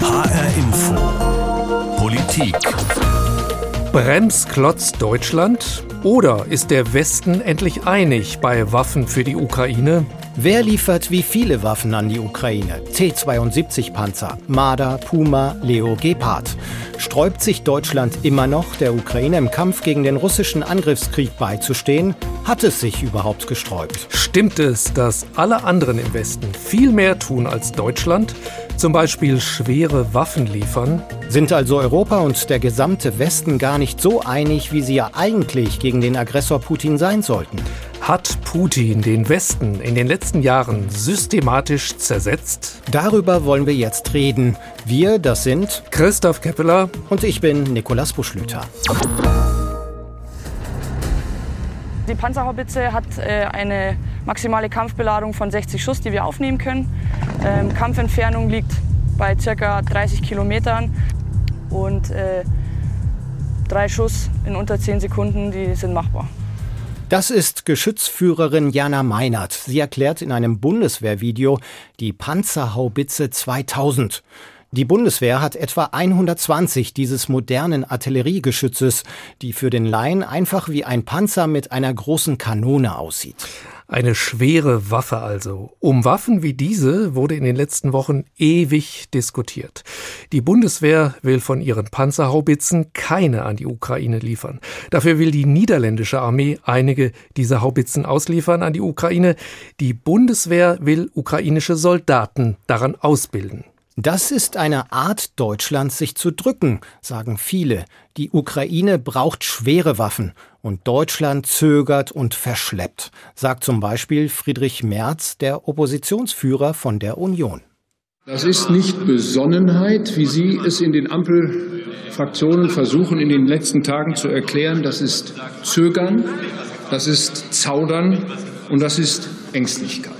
HR Info. Politik. Bremsklotz Deutschland? Oder ist der Westen endlich einig bei Waffen für die Ukraine? Wer liefert wie viele Waffen an die Ukraine? T-72-Panzer, Marder, Puma, Leo, Gepard. Sträubt sich Deutschland immer noch, der Ukraine im Kampf gegen den russischen Angriffskrieg beizustehen? Hat es sich überhaupt gesträubt? Stimmt es, dass alle anderen im Westen viel mehr tun als Deutschland? Zum Beispiel schwere Waffen liefern? Sind also Europa und der gesamte Westen gar nicht so einig, wie sie ja eigentlich gegen den Aggressor Putin sein sollten? Hat Putin den Westen in den letzten Jahren systematisch zersetzt? Darüber wollen wir jetzt reden. Wir, das sind Christoph Keppeler und ich bin Nikolas Buschlüter. Die Panzerhaubitze hat äh, eine maximale Kampfbeladung von 60 Schuss, die wir aufnehmen können. Ähm, Kampfentfernung liegt bei ca. 30 Kilometern und äh, drei Schuss in unter 10 Sekunden, die sind machbar. Das ist Geschützführerin Jana Meinert. Sie erklärt in einem Bundeswehrvideo die Panzerhaubitze 2000. Die Bundeswehr hat etwa 120 dieses modernen Artilleriegeschützes, die für den Laien einfach wie ein Panzer mit einer großen Kanone aussieht. Eine schwere Waffe also. Um Waffen wie diese wurde in den letzten Wochen ewig diskutiert. Die Bundeswehr will von ihren Panzerhaubitzen keine an die Ukraine liefern. Dafür will die niederländische Armee einige dieser Haubitzen ausliefern an die Ukraine. Die Bundeswehr will ukrainische Soldaten daran ausbilden. Das ist eine Art Deutschlands, sich zu drücken, sagen viele. Die Ukraine braucht schwere Waffen und Deutschland zögert und verschleppt, sagt zum Beispiel Friedrich Merz, der Oppositionsführer von der Union. Das ist nicht Besonnenheit, wie Sie es in den Ampelfraktionen versuchen, in den letzten Tagen zu erklären. Das ist Zögern, das ist Zaudern und das ist Ängstlichkeit.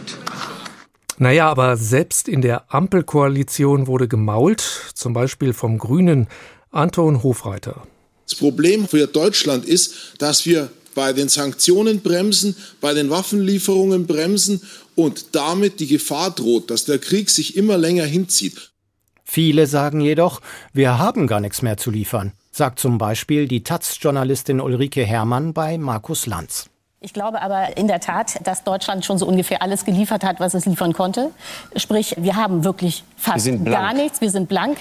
Naja, aber selbst in der Ampelkoalition wurde gemault, zum Beispiel vom Grünen Anton Hofreiter. Das Problem für Deutschland ist, dass wir bei den Sanktionen bremsen, bei den Waffenlieferungen bremsen und damit die Gefahr droht, dass der Krieg sich immer länger hinzieht. Viele sagen jedoch, wir haben gar nichts mehr zu liefern, sagt zum Beispiel die Taz-Journalistin Ulrike Herrmann bei Markus Lanz. Ich glaube aber in der Tat, dass Deutschland schon so ungefähr alles geliefert hat, was es liefern konnte. Sprich, wir haben wirklich fast gar nichts. Wir sind blank.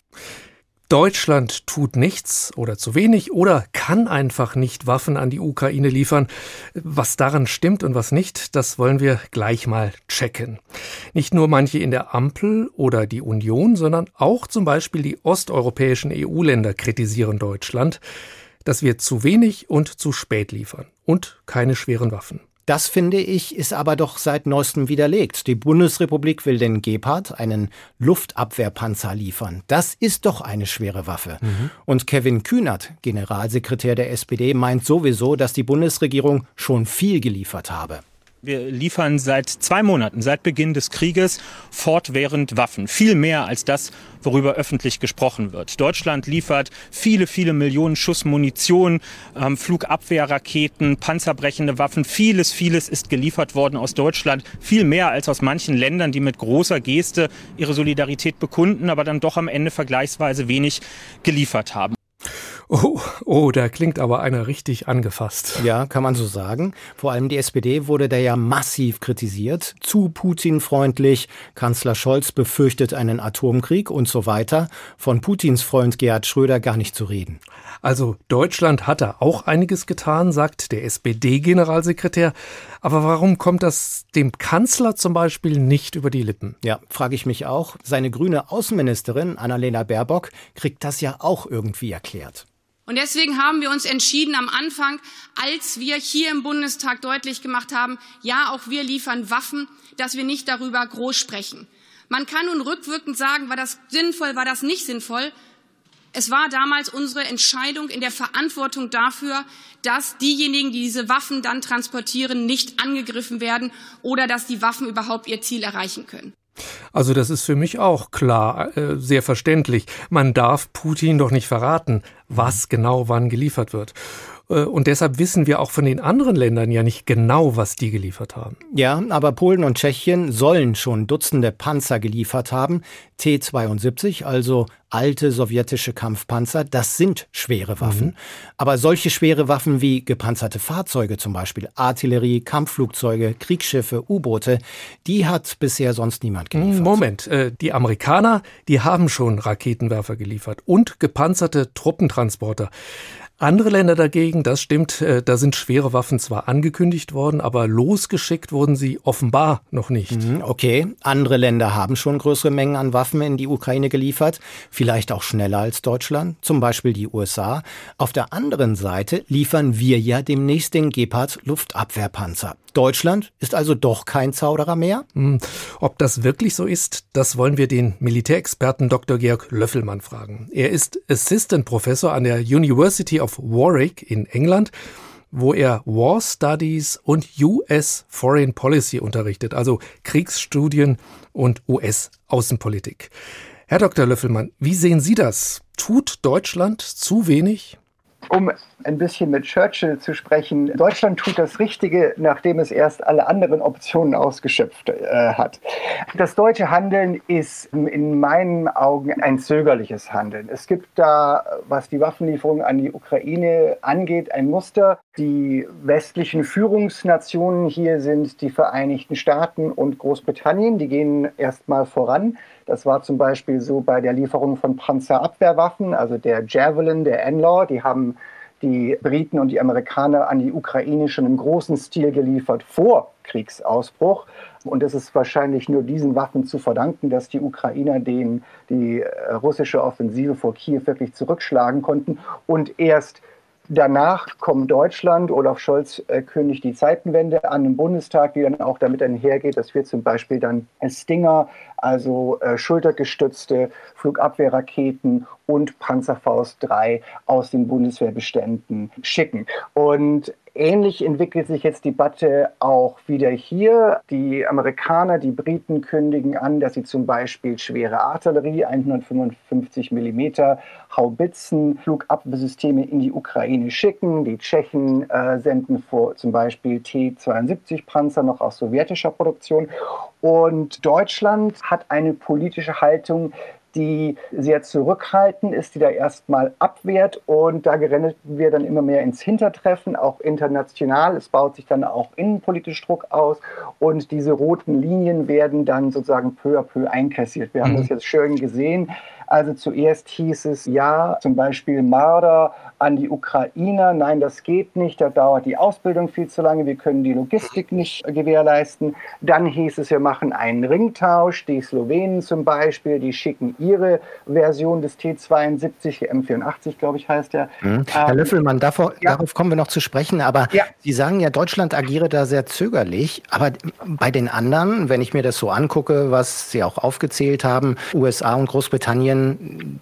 Deutschland tut nichts oder zu wenig oder kann einfach nicht Waffen an die Ukraine liefern. Was daran stimmt und was nicht, das wollen wir gleich mal checken. Nicht nur manche in der Ampel oder die Union, sondern auch zum Beispiel die osteuropäischen EU-Länder kritisieren Deutschland dass wir zu wenig und zu spät liefern und keine schweren Waffen. Das finde ich, ist aber doch seit neuestem widerlegt. Die Bundesrepublik will den Gepard, einen Luftabwehrpanzer, liefern. Das ist doch eine schwere Waffe. Mhm. Und Kevin Kühnert, Generalsekretär der SPD, meint sowieso, dass die Bundesregierung schon viel geliefert habe. Wir liefern seit zwei Monaten, seit Beginn des Krieges, fortwährend Waffen. Viel mehr als das, worüber öffentlich gesprochen wird. Deutschland liefert viele, viele Millionen Schuss Munition, ähm, Flugabwehrraketen, panzerbrechende Waffen. Vieles, vieles ist geliefert worden aus Deutschland. Viel mehr als aus manchen Ländern, die mit großer Geste ihre Solidarität bekunden, aber dann doch am Ende vergleichsweise wenig geliefert haben. Oh, oh, da klingt aber einer richtig angefasst. Ja, kann man so sagen. Vor allem die SPD wurde da ja massiv kritisiert. Zu Putin-freundlich. Kanzler Scholz befürchtet einen Atomkrieg und so weiter. Von Putins Freund Gerhard Schröder gar nicht zu reden. Also Deutschland hat da auch einiges getan, sagt der SPD-Generalsekretär. Aber warum kommt das dem Kanzler zum Beispiel nicht über die Lippen? Ja, frage ich mich auch. Seine grüne Außenministerin Annalena Baerbock kriegt das ja auch irgendwie erklärt. Und deswegen haben wir uns entschieden am Anfang, als wir hier im Bundestag deutlich gemacht haben, ja, auch wir liefern Waffen, dass wir nicht darüber groß sprechen. Man kann nun rückwirkend sagen, war das sinnvoll, war das nicht sinnvoll. Es war damals unsere Entscheidung in der Verantwortung dafür, dass diejenigen, die diese Waffen dann transportieren, nicht angegriffen werden oder dass die Waffen überhaupt ihr Ziel erreichen können. Also das ist für mich auch klar, äh, sehr verständlich. Man darf Putin doch nicht verraten, was genau wann geliefert wird. Äh, und deshalb wissen wir auch von den anderen Ländern ja nicht genau, was die geliefert haben. Ja, aber Polen und Tschechien sollen schon Dutzende Panzer geliefert haben. T-72, also alte sowjetische Kampfpanzer, das sind schwere Waffen. Mhm. Aber solche schwere Waffen wie gepanzerte Fahrzeuge zum Beispiel, Artillerie, Kampfflugzeuge, Kriegsschiffe, U-Boote, die hat bisher sonst niemand geliefert. Moment, äh, die Amerikaner, die haben schon Raketenwerfer geliefert und gepanzerte Truppentransporter. Andere Länder dagegen, das stimmt, äh, da sind schwere Waffen zwar angekündigt worden, aber losgeschickt wurden sie offenbar noch nicht. Mhm, okay, andere Länder haben schon größere Mengen an Waffen in die Ukraine geliefert, vielleicht auch schneller als Deutschland, zum Beispiel die USA. Auf der anderen Seite liefern wir ja demnächst den Gepard Luftabwehrpanzer. Deutschland ist also doch kein Zauderer mehr? Hm, ob das wirklich so ist, das wollen wir den Militärexperten Dr. Georg Löffelmann fragen. Er ist Assistant Professor an der University of Warwick in England, wo er War Studies und US Foreign Policy unterrichtet, also Kriegsstudien und US-Außenpolitik. Herr Dr. Löffelmann, wie sehen Sie das? Tut Deutschland zu wenig? Um ein bisschen mit Churchill zu sprechen, Deutschland tut das Richtige, nachdem es erst alle anderen Optionen ausgeschöpft äh, hat. Das deutsche Handeln ist in meinen Augen ein zögerliches Handeln. Es gibt da, was die Waffenlieferung an die Ukraine angeht, ein Muster. Die westlichen Führungsnationen hier sind die Vereinigten Staaten und Großbritannien. Die gehen erstmal voran. Das war zum Beispiel so bei der Lieferung von Panzerabwehrwaffen, also der Javelin, der Enlaw. Die haben die Briten und die Amerikaner an die Ukraine schon im großen Stil geliefert vor Kriegsausbruch. Und es ist wahrscheinlich nur diesen Waffen zu verdanken, dass die Ukrainer den, die äh, russische Offensive vor Kiew wirklich zurückschlagen konnten und erst Danach kommt Deutschland, Olaf Scholz äh, kündigt die Zeitenwende an im Bundestag, die dann auch damit einhergeht, dass wir zum Beispiel dann Stinger, also äh, schultergestützte Flugabwehrraketen und Panzerfaust 3 aus den Bundeswehrbeständen schicken. Und Ähnlich entwickelt sich jetzt die Debatte auch wieder hier. Die Amerikaner, die Briten kündigen an, dass sie zum Beispiel schwere Artillerie, 155 mm Haubitzen, Flugabwehrsysteme in die Ukraine schicken. Die Tschechen äh, senden vor zum Beispiel T-72 Panzer noch aus sowjetischer Produktion. Und Deutschland hat eine politische Haltung, die sehr zurückhaltend ist, die da erstmal abwehrt und da gerennen wir dann immer mehr ins Hintertreffen, auch international. Es baut sich dann auch innenpolitisch Druck aus und diese roten Linien werden dann sozusagen peu à peu einkassiert. Wir haben das mhm. jetzt schön gesehen. Also zuerst hieß es ja, zum Beispiel Marder an die Ukrainer, nein, das geht nicht, da dauert die Ausbildung viel zu lange, wir können die Logistik nicht gewährleisten. Dann hieß es, wir machen einen Ringtausch, die Slowenen zum Beispiel, die schicken ihre Version des T72, M84, glaube ich, heißt der. Mhm. Herr ähm, Löffelmann, davor, ja. darauf kommen wir noch zu sprechen, aber ja. Sie sagen ja, Deutschland agiere da sehr zögerlich, aber bei den anderen, wenn ich mir das so angucke, was Sie auch aufgezählt haben, USA und Großbritannien,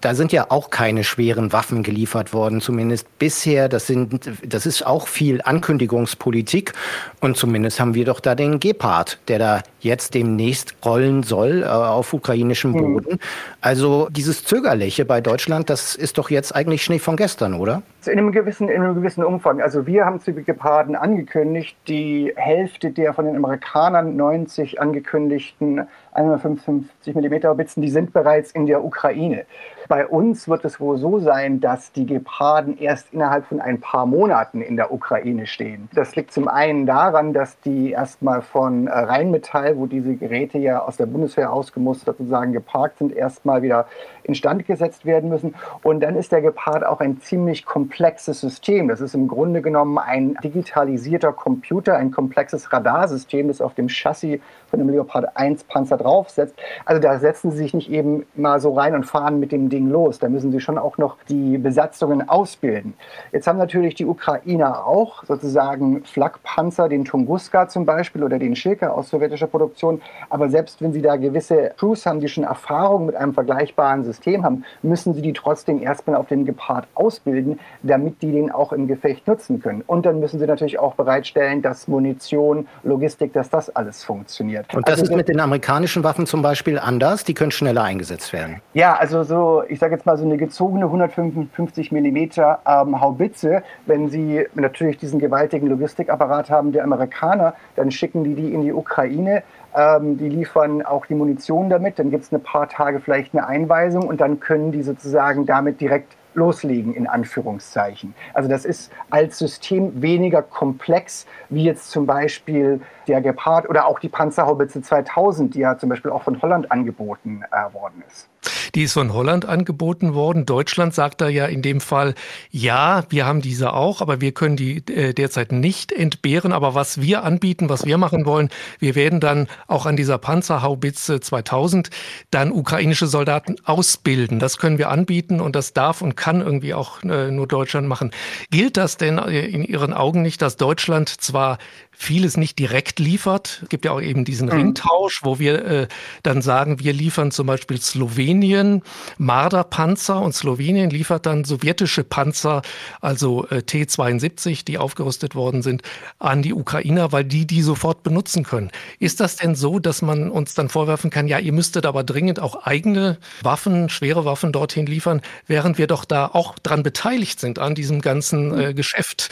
da sind ja auch keine schweren Waffen geliefert worden, zumindest bisher, das, sind, das ist auch viel Ankündigungspolitik. Und zumindest haben wir doch da den Gepard, der da jetzt demnächst rollen soll äh, auf ukrainischem mhm. Boden. Also dieses Zögerliche bei Deutschland, das ist doch jetzt eigentlich Schnee von gestern, oder? In einem gewissen, in einem gewissen Umfang. Also wir haben zu Geparden angekündigt, die Hälfte der von den Amerikanern 90 angekündigten 155 mm Haubitzen, die sind bereits in der Ukraine. Bei uns wird es wohl so sein, dass die Geparden erst innerhalb von ein paar Monaten in der Ukraine stehen. Das liegt zum einen daran, dass die erstmal von äh, Rheinmetall, wo diese Geräte ja aus der Bundeswehr ausgemustert sozusagen geparkt sind, erstmal wieder instand gesetzt werden müssen. Und dann ist der Gepard auch ein ziemlich komplexes System. Das ist im Grunde genommen ein digitalisierter Computer, ein komplexes Radarsystem, das auf dem Chassis von dem Leopard 1 Panzer draufsetzt. Also da setzen sie sich nicht eben mal so rein und fahren mit dem Ding los. Da müssen sie schon auch noch die Besatzungen ausbilden. Jetzt haben natürlich die Ukrainer auch sozusagen Flakpanzer, den Tunguska zum Beispiel oder den Schilker aus sowjetischer Produktion. Aber selbst wenn sie da gewisse Crews haben, die schon Erfahrung mit einem vergleichbaren System haben, müssen sie die trotzdem erstmal auf den Gepard ausbilden, damit die den auch im Gefecht nutzen können. Und dann müssen sie natürlich auch bereitstellen, dass Munition, Logistik, dass das alles funktioniert. Und das also, ist mit den amerikanischen Waffen zum Beispiel anders? Die können schneller eingesetzt werden? Ja, also so ich sage jetzt mal so eine gezogene 155 Millimeter ähm, Haubitze, wenn sie natürlich diesen gewaltigen Logistikapparat haben der Amerikaner, dann schicken die die in die Ukraine. Ähm, die liefern auch die Munition damit. Dann gibt es ein paar Tage vielleicht eine Einweisung und dann können die sozusagen damit direkt loslegen, in Anführungszeichen. Also das ist als System weniger komplex, wie jetzt zum Beispiel der Gepard oder auch die Panzerhaubitze 2000, die ja zum Beispiel auch von Holland angeboten äh, worden ist. Die ist von Holland angeboten worden. Deutschland sagt da ja in dem Fall, ja, wir haben diese auch, aber wir können die äh, derzeit nicht entbehren. Aber was wir anbieten, was wir machen wollen, wir werden dann auch an dieser Panzerhaubitze 2000 dann ukrainische Soldaten ausbilden. Das können wir anbieten und das darf und kann irgendwie auch äh, nur Deutschland machen. Gilt das denn in Ihren Augen nicht, dass Deutschland zwar vieles nicht direkt liefert. Es gibt ja auch eben diesen mhm. Ringtausch, wo wir äh, dann sagen, wir liefern zum Beispiel Slowenien Marder-Panzer und Slowenien liefert dann sowjetische Panzer, also äh, T-72, die aufgerüstet worden sind, an die Ukrainer, weil die die sofort benutzen können. Ist das denn so, dass man uns dann vorwerfen kann, ja, ihr müsstet aber dringend auch eigene Waffen, schwere Waffen dorthin liefern, während wir doch da auch dran beteiligt sind an diesem ganzen äh, Geschäft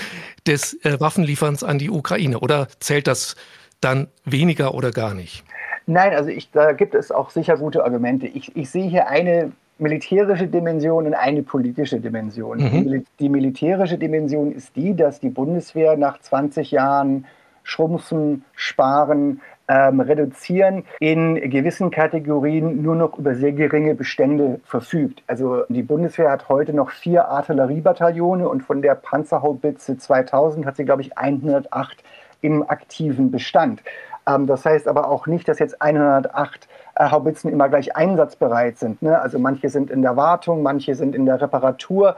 des äh, Waffenlieferns an die Ukraine? Oder zählt das dann weniger oder gar nicht? Nein, also ich, da gibt es auch sicher gute Argumente. Ich, ich sehe hier eine militärische Dimension und eine politische Dimension. Mhm. Die, die, militärische Dimension ist die, dass die Bundeswehr nach 20 Jahren Schrumpfen, Sparen, ähm, reduzieren, in gewissen Kategorien nur noch über sehr geringe Bestände verfügt. Also die Bundeswehr hat heute noch vier Artilleriebataillone und von der Panzerhaubitze 2000 hat sie, glaube ich, 108 im aktiven Bestand. Ähm, das heißt aber auch nicht, dass jetzt 108 äh, Haubitzen immer gleich einsatzbereit sind. Ne? Also manche sind in der Wartung, manche sind in der Reparatur.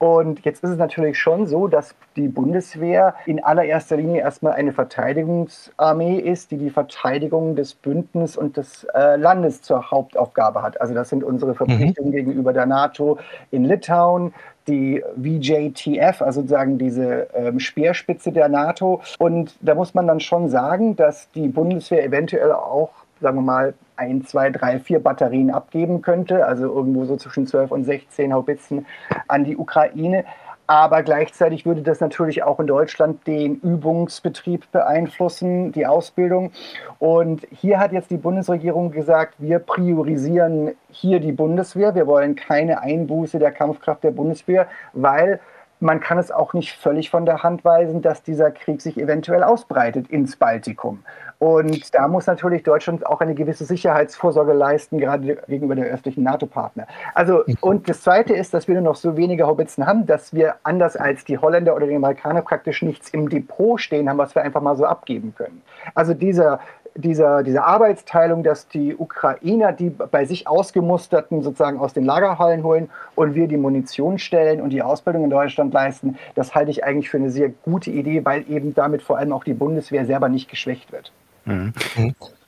Und jetzt ist es natürlich schon so, dass die Bundeswehr in allererster Linie erstmal eine Verteidigungsarmee ist, die die Verteidigung des Bündnisses und des äh, Landes zur Hauptaufgabe hat. Also das sind unsere Verpflichtungen mhm. gegenüber der NATO in Litauen, die VJTF, also sozusagen diese ähm, Speerspitze der NATO. Und da muss man dann schon sagen, dass die Bundeswehr eventuell auch, sagen wir mal, ein, zwei, drei, vier Batterien abgeben könnte, also irgendwo so zwischen 12 und 16 Haubitzen an die Ukraine. Aber gleichzeitig würde das natürlich auch in Deutschland den Übungsbetrieb beeinflussen, die Ausbildung. Und hier hat jetzt die Bundesregierung gesagt, wir priorisieren hier die Bundeswehr. Wir wollen keine Einbuße der Kampfkraft der Bundeswehr, weil man kann es auch nicht völlig von der Hand weisen, dass dieser Krieg sich eventuell ausbreitet ins Baltikum. Und da muss natürlich Deutschland auch eine gewisse Sicherheitsvorsorge leisten, gerade gegenüber der östlichen NATO-Partner. Also, und das Zweite ist, dass wir nur noch so wenige Haubitzen haben, dass wir anders als die Holländer oder die Amerikaner praktisch nichts im Depot stehen haben, was wir einfach mal so abgeben können. Also dieser dieser, diese Arbeitsteilung, dass die Ukrainer die bei sich ausgemusterten sozusagen aus den Lagerhallen holen und wir die Munition stellen und die Ausbildung in Deutschland leisten, das halte ich eigentlich für eine sehr gute Idee, weil eben damit vor allem auch die Bundeswehr selber nicht geschwächt wird. Mhm.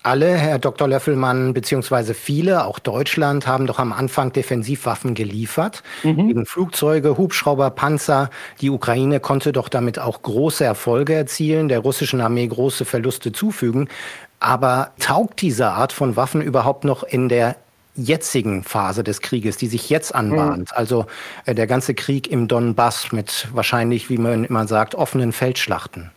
Alle, Herr Dr. Löffelmann, beziehungsweise viele, auch Deutschland, haben doch am Anfang Defensivwaffen geliefert. Mhm. Gegen Flugzeuge, Hubschrauber, Panzer. Die Ukraine konnte doch damit auch große Erfolge erzielen, der russischen Armee große Verluste zufügen. Aber taugt diese Art von Waffen überhaupt noch in der jetzigen Phase des Krieges, die sich jetzt anbahnt? Mhm. Also äh, der ganze Krieg im Donbass mit wahrscheinlich, wie man immer sagt, offenen Feldschlachten.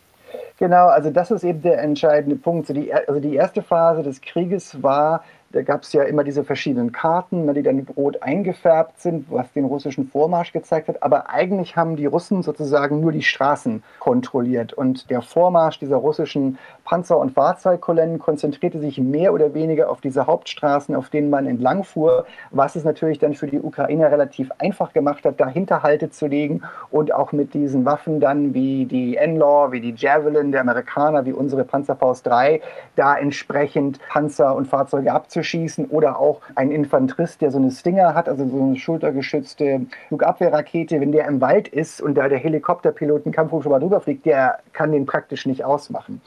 Genau, also das ist eben der entscheidende Punkt. Also die, also die erste Phase des Krieges war da gab es ja immer diese verschiedenen Karten, ne, die dann rot eingefärbt sind, was den russischen Vormarsch gezeigt hat. Aber eigentlich haben die Russen sozusagen nur die Straßen kontrolliert. Und der Vormarsch dieser russischen Panzer- und Fahrzeugkolonnen konzentrierte sich mehr oder weniger auf diese Hauptstraßen, auf denen man entlang fuhr, was es natürlich dann für die Ukrainer relativ einfach gemacht hat, da Hinterhalte zu legen und auch mit diesen Waffen dann wie die Enlaw, wie die Javelin der Amerikaner, wie unsere Panzerfaust 3, da entsprechend Panzer und Fahrzeuge abzuschießen schießen oder auch ein Infanterist, der so eine Stinger hat, also so eine schultergeschützte Flugabwehrrakete, wenn der im Wald ist und da der Helikopterpilot einen Kampfhubschrauber drüber fliegt, der kann den praktisch nicht ausmachen.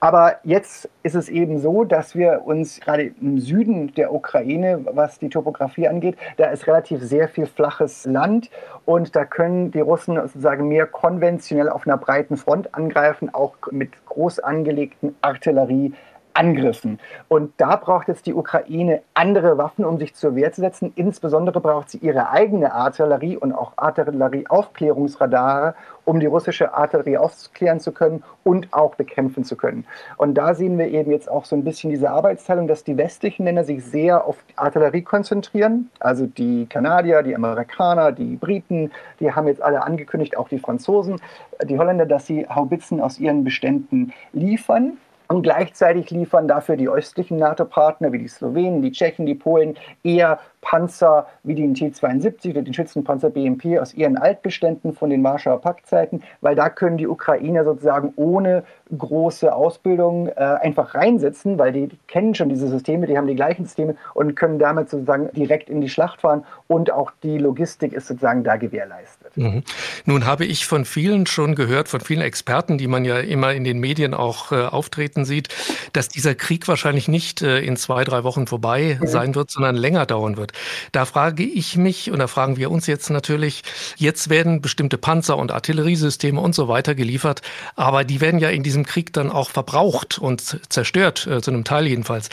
Aber jetzt ist es eben so, dass wir uns gerade im Süden der Ukraine, was die Topografie angeht, da ist relativ sehr viel flaches Land und da können die Russen sozusagen mehr konventionell auf einer breiten Front angreifen, auch mit groß angelegten Artillerie Angriffen. Und da braucht jetzt die Ukraine andere Waffen, um sich zur Wehr zu setzen. Insbesondere braucht sie ihre eigene Artillerie und auch Artillerieaufklärungsradare, um die russische Artillerie aufklären zu können und auch bekämpfen zu können. Und da sehen wir eben jetzt auch so ein bisschen diese Arbeitsteilung, dass die westlichen Länder sich sehr auf Artillerie konzentrieren. Also die Kanadier, die Amerikaner, die Briten, die haben jetzt alle angekündigt, auch die Franzosen, die Holländer, dass sie Haubitzen aus ihren Beständen liefern. Und gleichzeitig liefern dafür die östlichen NATO-Partner wie die Slowenen, die Tschechen, die Polen eher Panzer wie den T-72 oder den Schützenpanzer BMP aus ihren Altbeständen von den Warschauer Paktzeiten, weil da können die Ukrainer sozusagen ohne große Ausbildung äh, einfach reinsetzen, weil die, kennen schon diese Systeme, die haben die gleichen Systeme und können damit sozusagen direkt in die Schlacht fahren und auch die Logistik ist sozusagen da gewährleistet. Mhm. Nun habe ich von vielen schon gehört, von vielen Experten, die man ja immer in den Medien auch äh, auftreten sieht, dass dieser Krieg wahrscheinlich nicht äh, in zwei, drei Wochen vorbei mhm. sein wird, sondern länger dauern wird. Da frage ich mich und da fragen wir uns jetzt natürlich, jetzt werden bestimmte Panzer und Artilleriesysteme und so weiter geliefert, aber die werden ja in diesem Krieg dann auch verbraucht und zerstört, äh, zu einem Teil jedenfalls.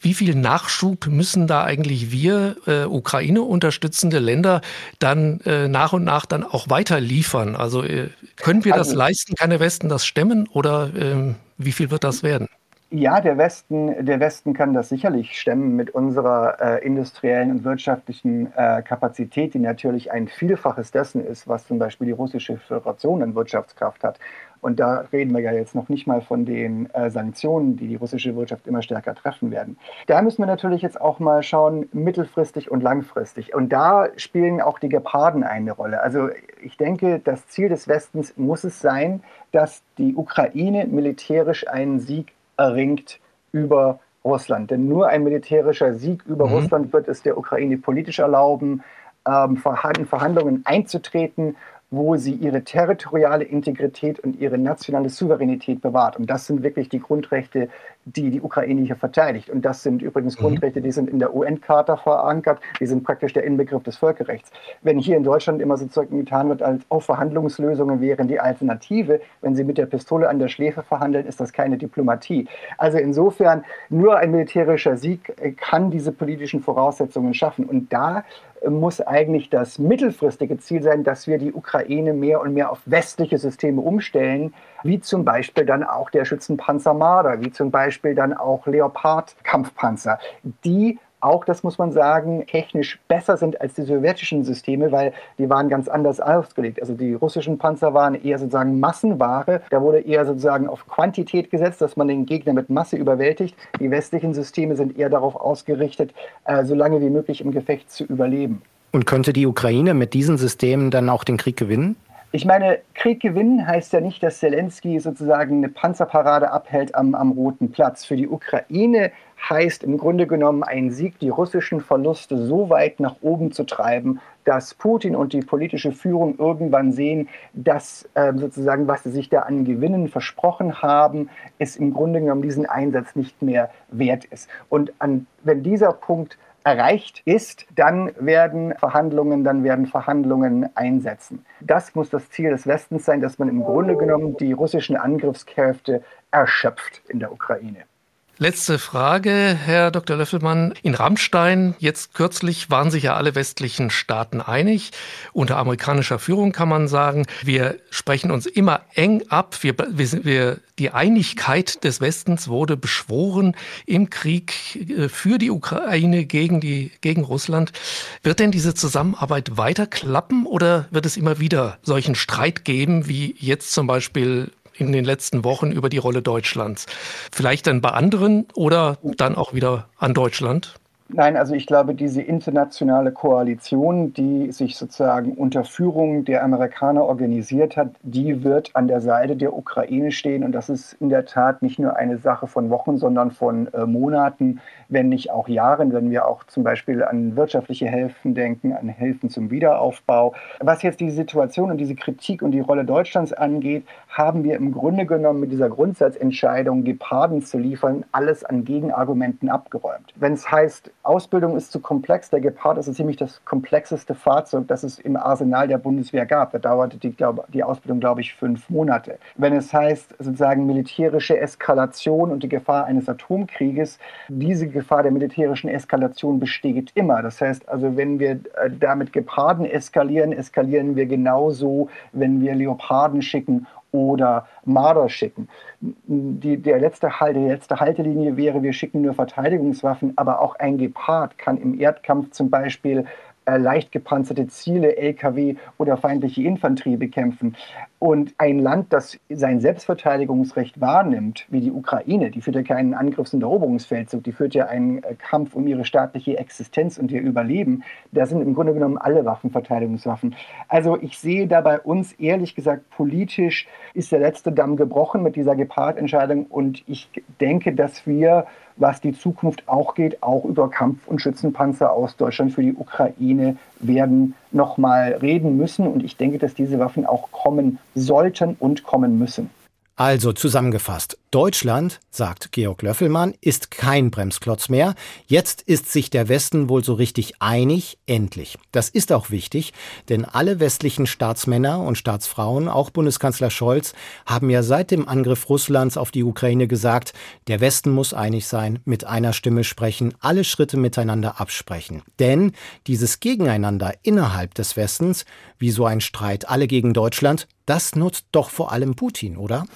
Wie viel Nachschub müssen da eigentlich wir, äh, Ukraine unterstützende Länder, dann äh, nach und nach dann auch weiter liefern? Also äh, können wir das also, leisten? Kann der Westen das stemmen oder ähm, wie viel wird das werden? Ja, der Westen, der Westen kann das sicherlich stemmen mit unserer äh, industriellen und wirtschaftlichen äh, Kapazität, die natürlich ein Vielfaches dessen ist, was zum Beispiel die russische Föderation an Wirtschaftskraft hat. Und da reden wir ja jetzt noch nicht mal von den äh, Sanktionen, die die russische Wirtschaft immer stärker treffen werden. Da müssen wir natürlich jetzt auch mal schauen, mittelfristig und langfristig. Und da spielen auch die Geparden eine Rolle. Also ich denke, das Ziel des Westens muss es sein, dass die Ukraine militärisch einen Sieg erringt über Russland. Denn nur ein militärischer Sieg über mhm. Russland wird es der Ukraine politisch erlauben, ähm, Verhandlungen einzutreten wo sie ihre territoriale Integrität und ihre nationale Souveränität bewahrt. Und das sind wirklich die Grundrechte, die die Ukraine hier verteidigt. Und das sind übrigens mhm. Grundrechte, die sind in der UN-Charta verankert, die sind praktisch der Inbegriff des Völkerrechts. Wenn hier in Deutschland immer sozusagen getan wird, als auch Verhandlungslösungen wären die Alternative, wenn sie mit der Pistole an der Schläfe verhandeln, ist das keine Diplomatie. Also insofern, nur ein militärischer Sieg kann diese politischen Voraussetzungen schaffen. Und da muss eigentlich das mittelfristige Ziel sein, dass wir die Ukraine mehr und mehr auf westliche Systeme umstellen, wie zum Beispiel dann auch der Schützenpanzer Marder, wie zum Beispiel dann auch Leopard-Kampfpanzer, die auch, das muss man sagen, technisch besser sind als die sowjetischen Systeme, weil die waren ganz anders ausgelegt. Also die russischen Panzer waren eher sozusagen Massenware. Da wurde eher sozusagen auf Quantität gesetzt, dass man den Gegner mit Masse überwältigt. Die westlichen Systeme sind eher darauf ausgerichtet, äh, so lange wie möglich im Gefecht zu überleben. Und könnte die Ukraine mit diesen Systemen dann auch den Krieg gewinnen? Ich meine, Krieg gewinnen heißt ja nicht, dass Zelensky sozusagen eine Panzerparade abhält am, am Roten Platz. Für die Ukraine heißt im Grunde genommen ein Sieg, die russischen Verluste so weit nach oben zu treiben, dass Putin und die politische Führung irgendwann sehen, dass äh, sozusagen, was sie sich da an Gewinnen versprochen haben, es im Grunde genommen diesen Einsatz nicht mehr wert ist. Und an, wenn dieser Punkt erreicht ist, dann werden Verhandlungen, dann werden Verhandlungen einsetzen. Das muss das Ziel des Westens sein, dass man im Grunde genommen die russischen Angriffskräfte erschöpft in der Ukraine. Letzte Frage, Herr Dr. Löffelmann. In Rammstein, jetzt kürzlich, waren sich ja alle westlichen Staaten einig. Unter amerikanischer Führung kann man sagen, wir sprechen uns immer eng ab. Wir, wir, wir, die Einigkeit des Westens wurde beschworen im Krieg äh, für die Ukraine gegen, die, gegen Russland. Wird denn diese Zusammenarbeit weiter klappen oder wird es immer wieder solchen Streit geben, wie jetzt zum Beispiel in den letzten Wochen über die Rolle Deutschlands. Vielleicht dann bei anderen oder dann auch wieder an Deutschland? Nein, also ich glaube, diese internationale Koalition, die sich sozusagen unter Führung der Amerikaner organisiert hat, die wird an der Seite der Ukraine stehen. Und das ist in der Tat nicht nur eine Sache von Wochen, sondern von äh, Monaten. Wenn nicht auch Jahren, wenn wir auch zum Beispiel an wirtschaftliche Hilfen denken, an Hilfen zum Wiederaufbau. Was jetzt die Situation und diese Kritik und die Rolle Deutschlands angeht, haben wir im Grunde genommen mit dieser Grundsatzentscheidung, Geparden zu liefern, alles an Gegenargumenten abgeräumt. Wenn es heißt, Ausbildung ist zu komplex, der Gepard ist ziemlich das komplexeste Fahrzeug, das es im Arsenal der Bundeswehr gab. Da dauerte die, glaub, die Ausbildung, glaube ich, fünf Monate. Wenn es heißt, sozusagen militärische Eskalation und die Gefahr eines Atomkrieges, diese Gefahr der militärischen Eskalation besteht immer. Das heißt also, wenn wir äh, damit Geparden eskalieren, eskalieren wir genauso, wenn wir Leoparden schicken oder Marder schicken. Die, der letzte halt, die letzte Haltelinie wäre, wir schicken nur Verteidigungswaffen, aber auch ein Gepard kann im Erdkampf zum Beispiel äh, leicht gepanzerte Ziele, Lkw oder feindliche Infanterie bekämpfen. Und ein Land, das sein Selbstverteidigungsrecht wahrnimmt, wie die Ukraine, die führt ja keinen Angriffs- und Eroberungsfeldzug, die führt ja einen äh, Kampf um ihre staatliche Existenz und ihr Überleben. Da sind im Grunde genommen alle Waffen Verteidigungswaffen. Also ich sehe da bei uns ehrlich gesagt politisch ist der letzte Damm gebrochen mit dieser Gepard-Entscheidung und ich denke, dass wir was die Zukunft auch geht, auch über Kampf- und Schützenpanzer aus Deutschland für die Ukraine werden nochmal reden müssen. Und ich denke, dass diese Waffen auch kommen sollten und kommen müssen. Also zusammengefasst, Deutschland, sagt Georg Löffelmann, ist kein Bremsklotz mehr. Jetzt ist sich der Westen wohl so richtig einig, endlich. Das ist auch wichtig, denn alle westlichen Staatsmänner und Staatsfrauen, auch Bundeskanzler Scholz, haben ja seit dem Angriff Russlands auf die Ukraine gesagt, der Westen muss einig sein, mit einer Stimme sprechen, alle Schritte miteinander absprechen. Denn dieses Gegeneinander innerhalb des Westens, wie so ein Streit alle gegen Deutschland, das nutzt doch vor allem Putin, oder?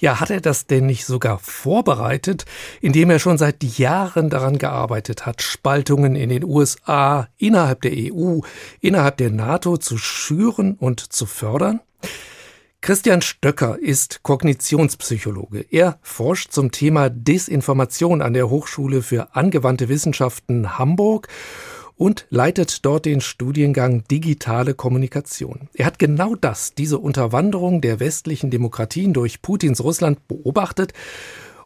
Ja, hat er das denn nicht sogar vorbereitet, indem er schon seit Jahren daran gearbeitet hat, Spaltungen in den USA, innerhalb der EU, innerhalb der NATO zu schüren und zu fördern? Christian Stöcker ist Kognitionspsychologe. Er forscht zum Thema Desinformation an der Hochschule für angewandte Wissenschaften Hamburg und leitet dort den Studiengang Digitale Kommunikation. Er hat genau das, diese Unterwanderung der westlichen Demokratien durch Putins Russland beobachtet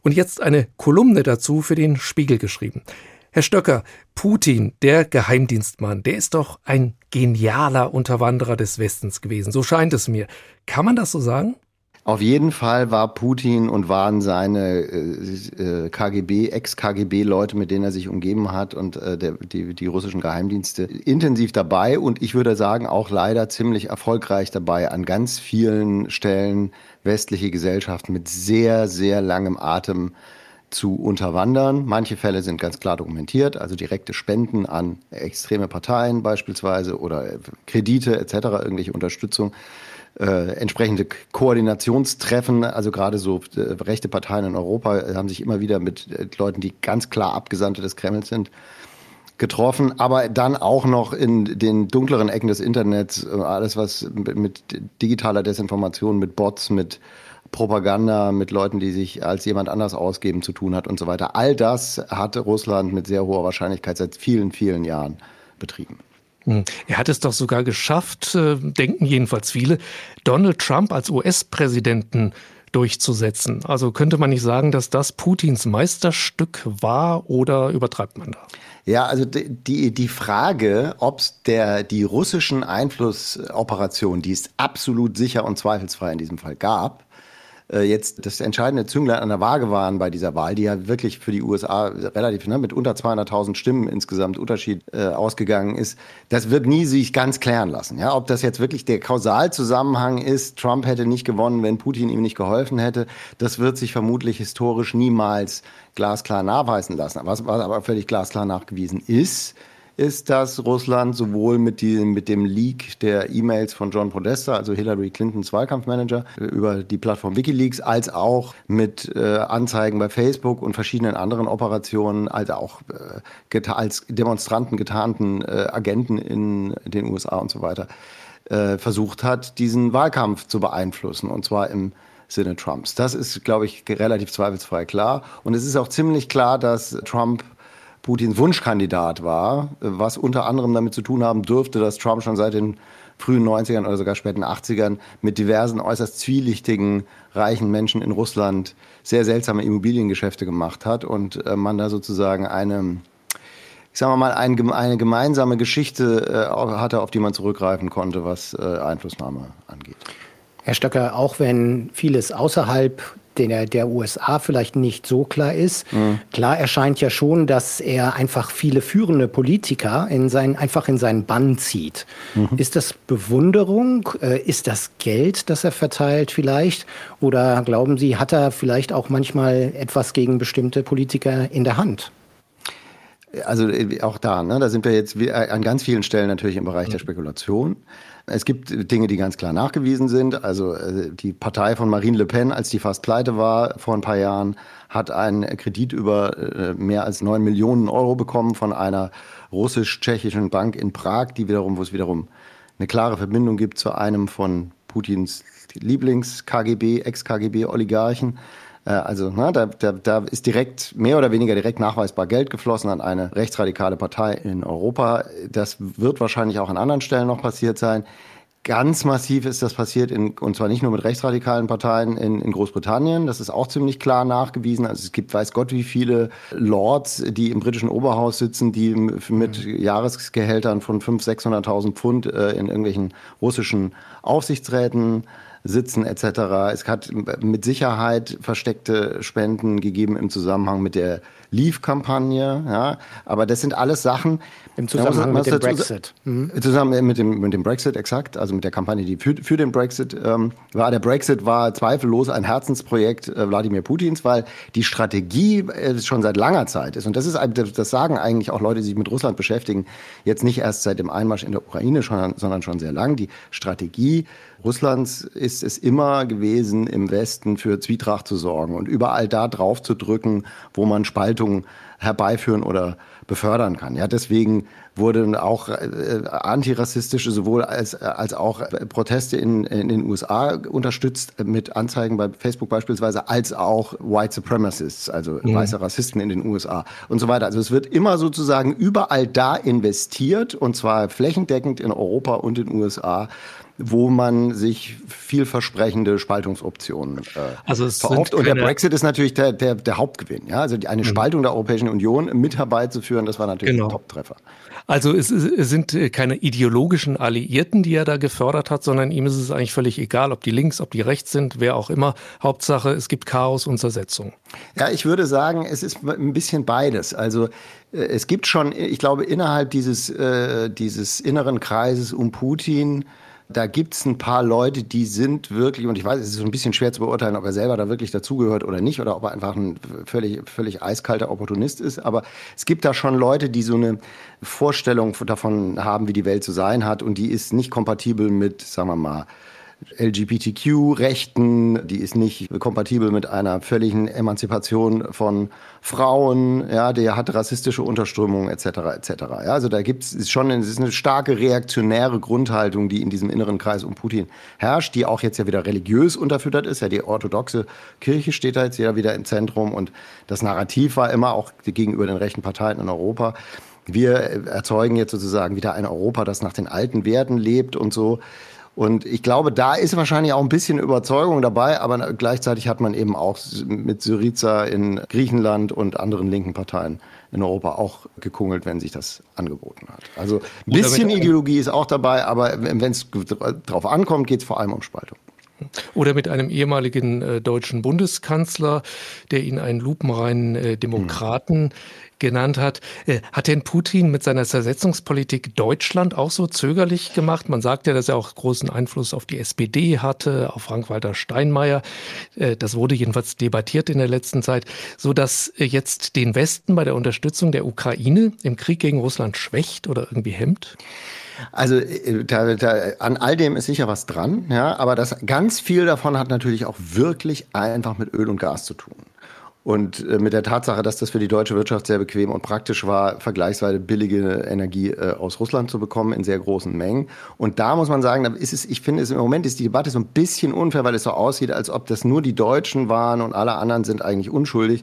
und jetzt eine Kolumne dazu für den Spiegel geschrieben. Herr Stöcker, Putin, der Geheimdienstmann, der ist doch ein genialer Unterwanderer des Westens gewesen. So scheint es mir. Kann man das so sagen? Auf jeden Fall war Putin und waren seine äh, äh KGB, Ex-KGB-Leute, mit denen er sich umgeben hat und äh, der, die, die russischen Geheimdienste intensiv dabei und ich würde sagen auch leider ziemlich erfolgreich dabei, an ganz vielen Stellen westliche Gesellschaften mit sehr, sehr langem Atem zu unterwandern. Manche Fälle sind ganz klar dokumentiert, also direkte Spenden an extreme Parteien beispielsweise oder Kredite etc., irgendwelche Unterstützung äh, entsprechende Koordinationstreffen, also gerade so äh, rechte Parteien in Europa haben sich immer wieder mit äh, Leuten, die ganz klar Abgesandte des Kremls sind, getroffen, aber dann auch noch in den dunkleren Ecken des Internets, äh, alles was mit digitaler Desinformation, mit Bots, mit Propaganda, mit Leuten, die sich als jemand anders ausgeben, zu tun hat und so weiter. All das hat Russland mit sehr hoher Wahrscheinlichkeit seit vielen, vielen Jahren betrieben. Hm. Er hat es doch sogar geschafft, äh, denken jedenfalls viele, Donald Trump als US-Präsidenten durchzusetzen. Also könnte man nicht sagen, dass das Putins Meisterstück war oder übertreibt man da? Ja, also die, die Frage, ob der, die russischen Einflussoperationen, die es absolut sicher und zweifelsfrei in diesem Fall gab, äh, jetzt das entscheidende Zünglein an der Waage waren bei dieser Wahl, die ja wirklich für die USA relativ ne, mit unter 200.000 Stimmen insgesamt Unterschied äh, ausgegangen ist, das wird nie sich ganz klären lassen. Ja, ob das jetzt wirklich der Kausalzusammenhang ist, Trump hätte nicht gewonnen, wenn Putin ihm nicht geholfen hätte, das wird sich vermutlich historisch niemals glasklar nachweisen lassen. Was, was aber völlig glasklar nachgewiesen ist, ist, dass Russland sowohl mit, die, mit dem Leak der E-Mails von John Podesta, also Hillary Clintons Wahlkampfmanager, über die Plattform Wikileaks, als auch mit äh, Anzeigen bei Facebook und verschiedenen anderen Operationen, als auch äh, als Demonstranten getarnten äh, Agenten in den USA und so weiter, äh, versucht hat, diesen Wahlkampf zu beeinflussen. Und zwar im Sinne Trumps. Das ist, glaube ich, relativ zweifelsfrei klar. Und es ist auch ziemlich klar, dass Trump Putins Wunschkandidat war, was unter anderem damit zu tun haben dürfte, dass Trump schon seit den frühen 90ern oder sogar späten 80ern mit diversen äußerst zwielichtigen reichen Menschen in Russland sehr seltsame Immobiliengeschäfte gemacht hat und äh, man da sozusagen eine ich sage mal, ein, eine gemeinsame Geschichte äh, hatte, auf die man zurückgreifen konnte, was äh, Einflussnahme angeht. Herr Stöcker, auch wenn vieles außerhalb der, der USA vielleicht nicht so klar ist. Mhm. Klar erscheint ja schon, dass er einfach viele führende Politiker in sein, einfach in seinen Bann zieht. Mhm. Ist das Bewunderung? Äh, ist das Geld, das er verteilt vielleicht? Oder glauben Sie, hat er vielleicht auch manchmal etwas gegen bestimmte Politiker in der Hand? Also äh, auch da, ne, da sind wir jetzt an ganz vielen Stellen natürlich im Bereich der mhm. Spekulation. Es gibt Dinge, die ganz klar nachgewiesen sind. Also äh, die Partei von Marine Le Pen, als die fast pleite war vor ein paar Jahren, hat einen Kredit über äh, mehr als neun Millionen Euro bekommen von einer russisch-tschechischen Bank in Prag, die wiederum, wo es wiederum eine klare Verbindung gibt zu einem von Putins Lieblings-KGB, Ex-KGB-Oligarchen. Äh, also na, da, da, da ist direkt, mehr oder weniger direkt nachweisbar Geld geflossen an eine rechtsradikale Partei in Europa. Das wird wahrscheinlich auch an anderen Stellen noch passiert sein. Ganz massiv ist das passiert, in, und zwar nicht nur mit rechtsradikalen Parteien in, in Großbritannien. Das ist auch ziemlich klar nachgewiesen. Also es gibt, weiß Gott, wie viele Lords, die im britischen Oberhaus sitzen, die mit mhm. Jahresgehältern von 500.000, 600.000 Pfund äh, in irgendwelchen russischen Aufsichtsräten sitzen etc. Es hat mit Sicherheit versteckte Spenden gegeben im Zusammenhang mit der Leave-Kampagne. Ja, aber das sind alles Sachen. Im Zusammenhang mit dem Brexit. Mhm. Zusammen mit dem, mit dem Brexit, exakt. Also mit der Kampagne, die für, für den Brexit ähm, war. Der Brexit war zweifellos ein Herzensprojekt äh, Wladimir Putins, weil die Strategie äh, schon seit langer Zeit ist. Und das ist, das sagen eigentlich auch Leute, die sich mit Russland beschäftigen, jetzt nicht erst seit dem Einmarsch in der Ukraine, sondern schon sehr lang. Die Strategie Russlands ist es immer gewesen, im Westen für Zwietracht zu sorgen und überall da drauf zu drücken, wo man Spaltung herbeiführen oder befördern kann. Ja, deswegen wurden auch äh, antirassistische sowohl als, als auch Proteste in, in den USA unterstützt mit Anzeigen bei Facebook beispielsweise, als auch White Supremacists, also ja. weiße Rassisten in den USA und so weiter. Also es wird immer sozusagen überall da investiert und zwar flächendeckend in Europa und in den USA wo man sich vielversprechende Spaltungsoptionen äh, also verhofft. Und der Brexit ist natürlich der, der, der Hauptgewinn. Ja? Also die, eine mhm. Spaltung der Europäischen Union mit herbeizuführen, das war natürlich genau. ein Top-Treffer. Also es, es sind äh, keine ideologischen Alliierten, die er da gefördert hat, sondern ihm ist es eigentlich völlig egal, ob die links, ob die rechts sind, wer auch immer. Hauptsache, es gibt Chaos und Zersetzung. Ja, ich würde sagen, es ist ein bisschen beides. Also äh, es gibt schon, ich glaube, innerhalb dieses, äh, dieses inneren Kreises um Putin da gibt es ein paar Leute, die sind wirklich, und ich weiß, es ist so ein bisschen schwer zu beurteilen, ob er selber da wirklich dazugehört oder nicht, oder ob er einfach ein völlig, völlig eiskalter Opportunist ist. Aber es gibt da schon Leute, die so eine Vorstellung davon haben, wie die Welt zu sein hat, und die ist nicht kompatibel mit, sagen wir mal, LGBTQ-Rechten, die ist nicht kompatibel mit einer völligen Emanzipation von Frauen, ja, der hat rassistische Unterströmungen etc. etc. Ja, also da gibt es schon es ist eine starke reaktionäre Grundhaltung, die in diesem inneren Kreis um Putin herrscht, die auch jetzt ja wieder religiös unterfüttert ist. Ja, die orthodoxe Kirche steht da jetzt ja wieder im Zentrum und das Narrativ war immer auch gegenüber den rechten Parteien in Europa. Wir erzeugen jetzt sozusagen wieder ein Europa, das nach den alten Werten lebt und so. Und ich glaube, da ist wahrscheinlich auch ein bisschen Überzeugung dabei, aber gleichzeitig hat man eben auch mit Syriza in Griechenland und anderen linken Parteien in Europa auch gekungelt, wenn sich das angeboten hat. Also ein bisschen Ideologie ist auch dabei, aber wenn es drauf ankommt, geht es vor allem um Spaltung. Oder mit einem ehemaligen äh, deutschen Bundeskanzler, der ihn einen lupenreinen äh, Demokraten hm genannt hat. Äh, hat denn Putin mit seiner Zersetzungspolitik Deutschland auch so zögerlich gemacht? Man sagt ja, dass er auch großen Einfluss auf die SPD hatte, auf Frank-Walter Steinmeier. Äh, das wurde jedenfalls debattiert in der letzten Zeit, so dass jetzt den Westen bei der Unterstützung der Ukraine im Krieg gegen Russland schwächt oder irgendwie hemmt? Also äh, da, da, an all dem ist sicher was dran, ja, aber das ganz viel davon hat natürlich auch wirklich einfach mit Öl und Gas zu tun. Und äh, mit der Tatsache, dass das für die deutsche Wirtschaft sehr bequem und praktisch war, vergleichsweise billige Energie äh, aus Russland zu bekommen in sehr großen Mengen. Und da muss man sagen, ist es, ich finde, es im Moment ist die Debatte so ein bisschen unfair, weil es so aussieht, als ob das nur die Deutschen waren und alle anderen sind eigentlich unschuldig.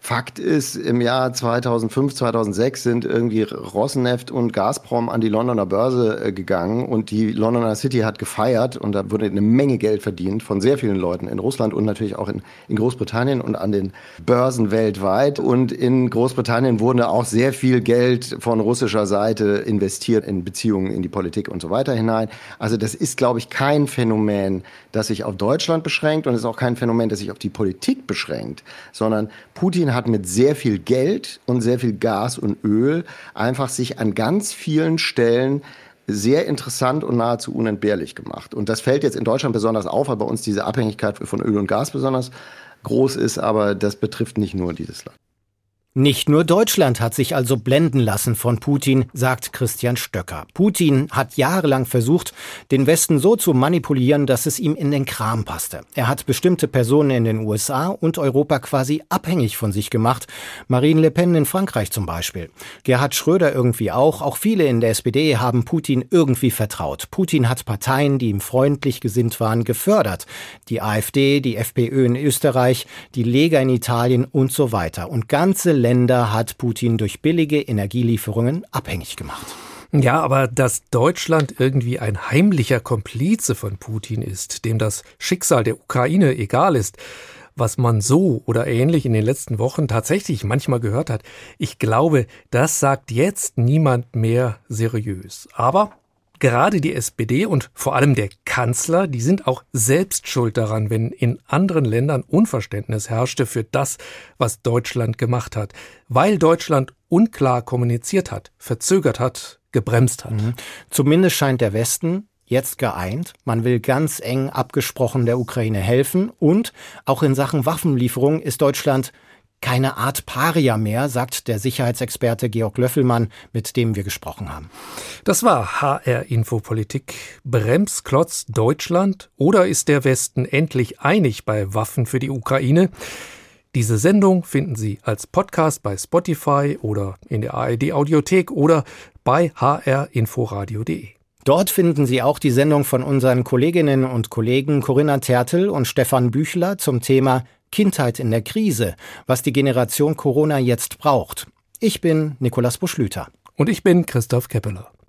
Fakt ist, im Jahr 2005, 2006 sind irgendwie Rosneft und Gazprom an die Londoner Börse äh, gegangen und die Londoner City hat gefeiert und da wurde eine Menge Geld verdient von sehr vielen Leuten in Russland und natürlich auch in, in Großbritannien und an den Börsen weltweit. Und in Großbritannien wurde auch sehr viel Geld von russischer Seite investiert in Beziehungen in die Politik und so weiter hinein. Also das ist, glaube ich, kein Phänomen, das sich auf Deutschland beschränkt und ist auch kein Phänomen, das sich auf die Politik beschränkt, sondern Putin hat mit sehr viel Geld und sehr viel Gas und Öl einfach sich an ganz vielen Stellen sehr interessant und nahezu unentbehrlich gemacht. Und das fällt jetzt in Deutschland besonders auf, weil bei uns diese Abhängigkeit von Öl und Gas besonders groß ist, aber das betrifft nicht nur dieses Land. Nicht nur Deutschland hat sich also blenden lassen von Putin, sagt Christian Stöcker. Putin hat jahrelang versucht, den Westen so zu manipulieren, dass es ihm in den Kram passte. Er hat bestimmte Personen in den USA und Europa quasi abhängig von sich gemacht. Marine Le Pen in Frankreich zum Beispiel. Gerhard Schröder irgendwie auch. Auch viele in der SPD haben Putin irgendwie vertraut. Putin hat Parteien, die ihm freundlich gesinnt waren, gefördert. Die AfD, die FPÖ in Österreich, die Lega in Italien und so weiter. Und ganze Länder hat Putin durch billige Energielieferungen abhängig gemacht. Ja, aber dass Deutschland irgendwie ein heimlicher Komplize von Putin ist, dem das Schicksal der Ukraine egal ist, was man so oder ähnlich in den letzten Wochen tatsächlich manchmal gehört hat, ich glaube, das sagt jetzt niemand mehr seriös. Aber Gerade die SPD und vor allem der Kanzler, die sind auch selbst schuld daran, wenn in anderen Ländern Unverständnis herrschte für das, was Deutschland gemacht hat, weil Deutschland unklar kommuniziert hat, verzögert hat, gebremst hat. Mhm. Zumindest scheint der Westen jetzt geeint. Man will ganz eng abgesprochen der Ukraine helfen und auch in Sachen Waffenlieferung ist Deutschland keine Art Paria mehr, sagt der Sicherheitsexperte Georg Löffelmann, mit dem wir gesprochen haben. Das war HR Infopolitik. Bremsklotz Deutschland oder ist der Westen endlich einig bei Waffen für die Ukraine? Diese Sendung finden Sie als Podcast bei Spotify oder in der ARD Audiothek oder bei hrinforadio.de. Dort finden Sie auch die Sendung von unseren Kolleginnen und Kollegen Corinna Tertel und Stefan Büchler zum Thema Kindheit in der Krise, was die Generation Corona jetzt braucht. Ich bin Nikolas Buschlüter. Und ich bin Christoph Keppeler.